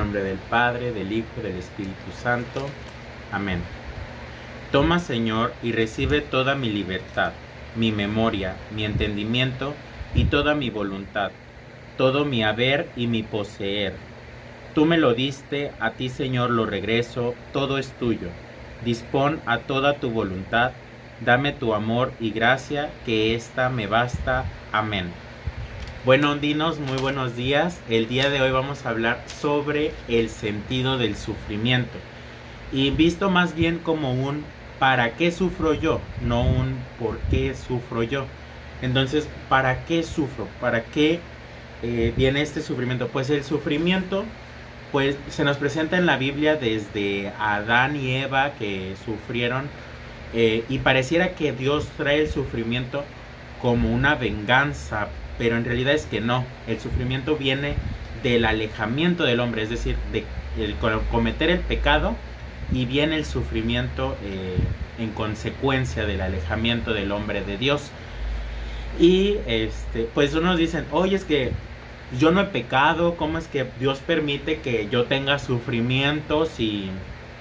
nombre del Padre, del Hijo y del Espíritu Santo. Amén. Toma, Señor, y recibe toda mi libertad, mi memoria, mi entendimiento y toda mi voluntad, todo mi haber y mi poseer. Tú me lo diste, a ti, Señor, lo regreso, todo es tuyo. Dispón a toda tu voluntad, dame tu amor y gracia, que ésta me basta. Amén. Bueno, ondinos, muy buenos días. El día de hoy vamos a hablar sobre el sentido del sufrimiento. Y visto más bien como un ¿para qué sufro yo? No un ¿por qué sufro yo? Entonces, ¿para qué sufro? ¿Para qué eh, viene este sufrimiento? Pues el sufrimiento pues se nos presenta en la Biblia desde Adán y Eva que sufrieron eh, y pareciera que Dios trae el sufrimiento como una venganza pero en realidad es que no, el sufrimiento viene del alejamiento del hombre, es decir, de cometer el pecado y viene el sufrimiento eh, en consecuencia del alejamiento del hombre de Dios. Y este, pues unos dicen, oye, es que yo no he pecado, ¿cómo es que Dios permite que yo tenga sufrimiento si,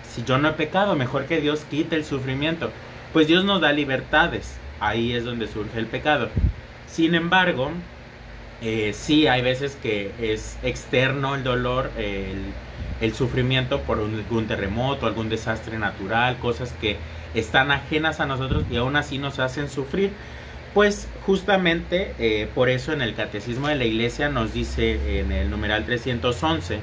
si yo no he pecado? Mejor que Dios quite el sufrimiento. Pues Dios nos da libertades, ahí es donde surge el pecado. Sin embargo, eh, sí hay veces que es externo el dolor, el, sufrimiento por algún terremoto, algún desastre natural, cosas que están ajenas a nosotros y aún así nos hacen sufrir. Pues justamente eh, por eso en el Catecismo de la Iglesia nos dice en el numeral 311,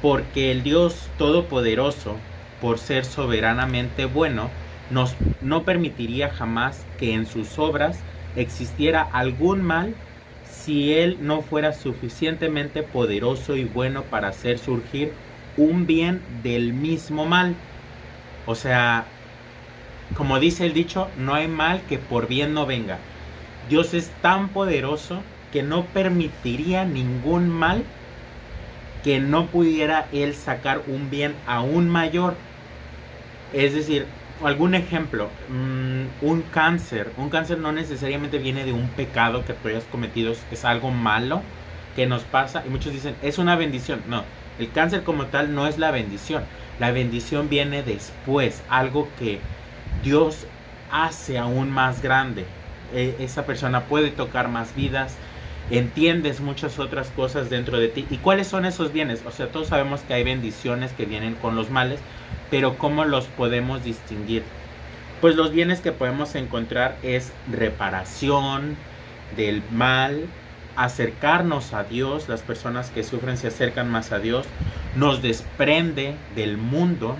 porque el Dios Todopoderoso, por ser soberanamente bueno, nos no permitiría jamás que en sus obras existiera algún mal si Él no fuera suficientemente poderoso y bueno para hacer surgir un bien del mismo mal. O sea, como dice el dicho, no hay mal que por bien no venga. Dios es tan poderoso que no permitiría ningún mal que no pudiera Él sacar un bien aún mayor. Es decir, algún ejemplo, mm, un cáncer, un cáncer no necesariamente viene de un pecado que tú hayas cometido, es algo malo que nos pasa y muchos dicen, es una bendición. No, el cáncer como tal no es la bendición, la bendición viene después, algo que Dios hace aún más grande. E, esa persona puede tocar más vidas, entiendes muchas otras cosas dentro de ti. ¿Y cuáles son esos bienes? O sea, todos sabemos que hay bendiciones que vienen con los males, pero ¿cómo los podemos distinguir? Pues los bienes que podemos encontrar es reparación del mal, acercarnos a Dios, las personas que sufren se acercan más a Dios, nos desprende del mundo,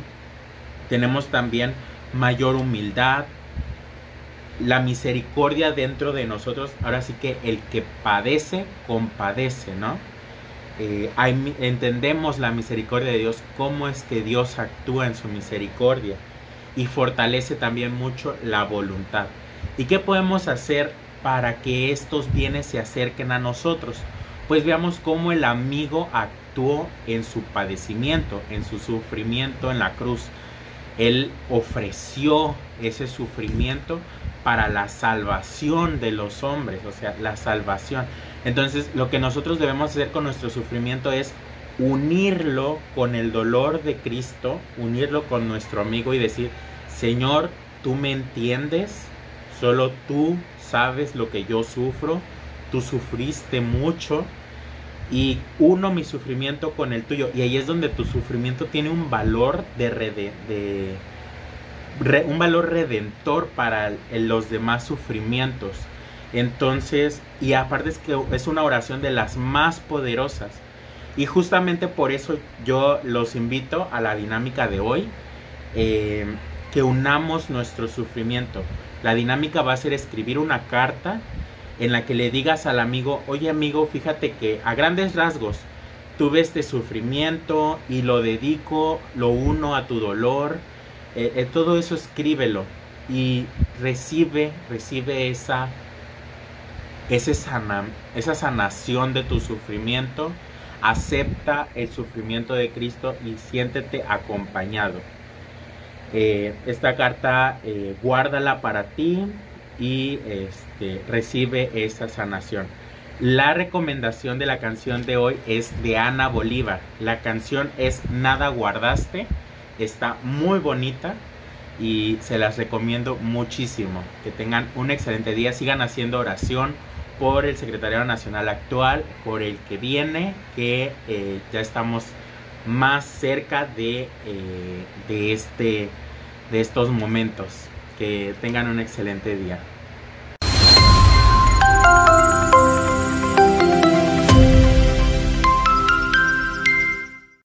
tenemos también mayor humildad, la misericordia dentro de nosotros, ahora sí que el que padece, compadece, ¿no? Eh, entendemos la misericordia de Dios, cómo es que Dios actúa en su misericordia y fortalece también mucho la voluntad. ¿Y qué podemos hacer para que estos bienes se acerquen a nosotros? Pues veamos cómo el amigo actuó en su padecimiento, en su sufrimiento en la cruz. Él ofreció ese sufrimiento para la salvación de los hombres, o sea, la salvación. Entonces, lo que nosotros debemos hacer con nuestro sufrimiento es unirlo con el dolor de Cristo, unirlo con nuestro amigo y decir, Señor, tú me entiendes, solo tú sabes lo que yo sufro, tú sufriste mucho y uno mi sufrimiento con el tuyo. Y ahí es donde tu sufrimiento tiene un valor de, de un valor redentor para los demás sufrimientos. Entonces, y aparte es que es una oración de las más poderosas. Y justamente por eso yo los invito a la dinámica de hoy, eh, que unamos nuestro sufrimiento. La dinámica va a ser escribir una carta en la que le digas al amigo, oye amigo, fíjate que a grandes rasgos tuve este sufrimiento y lo dedico, lo uno a tu dolor, eh, eh, todo eso escríbelo y recibe, recibe esa, esa sanación de tu sufrimiento, acepta el sufrimiento de Cristo y siéntete acompañado. Eh, esta carta guárdala para ti y este, recibe esa sanación. La recomendación de la canción de hoy es de Ana Bolívar. La canción es Nada guardaste. Está muy bonita y se las recomiendo muchísimo. Que tengan un excelente día. Sigan haciendo oración por el Secretariado Nacional actual, por el que viene, que eh, ya estamos más cerca de, eh, de, este, de estos momentos. Que tengan un excelente día.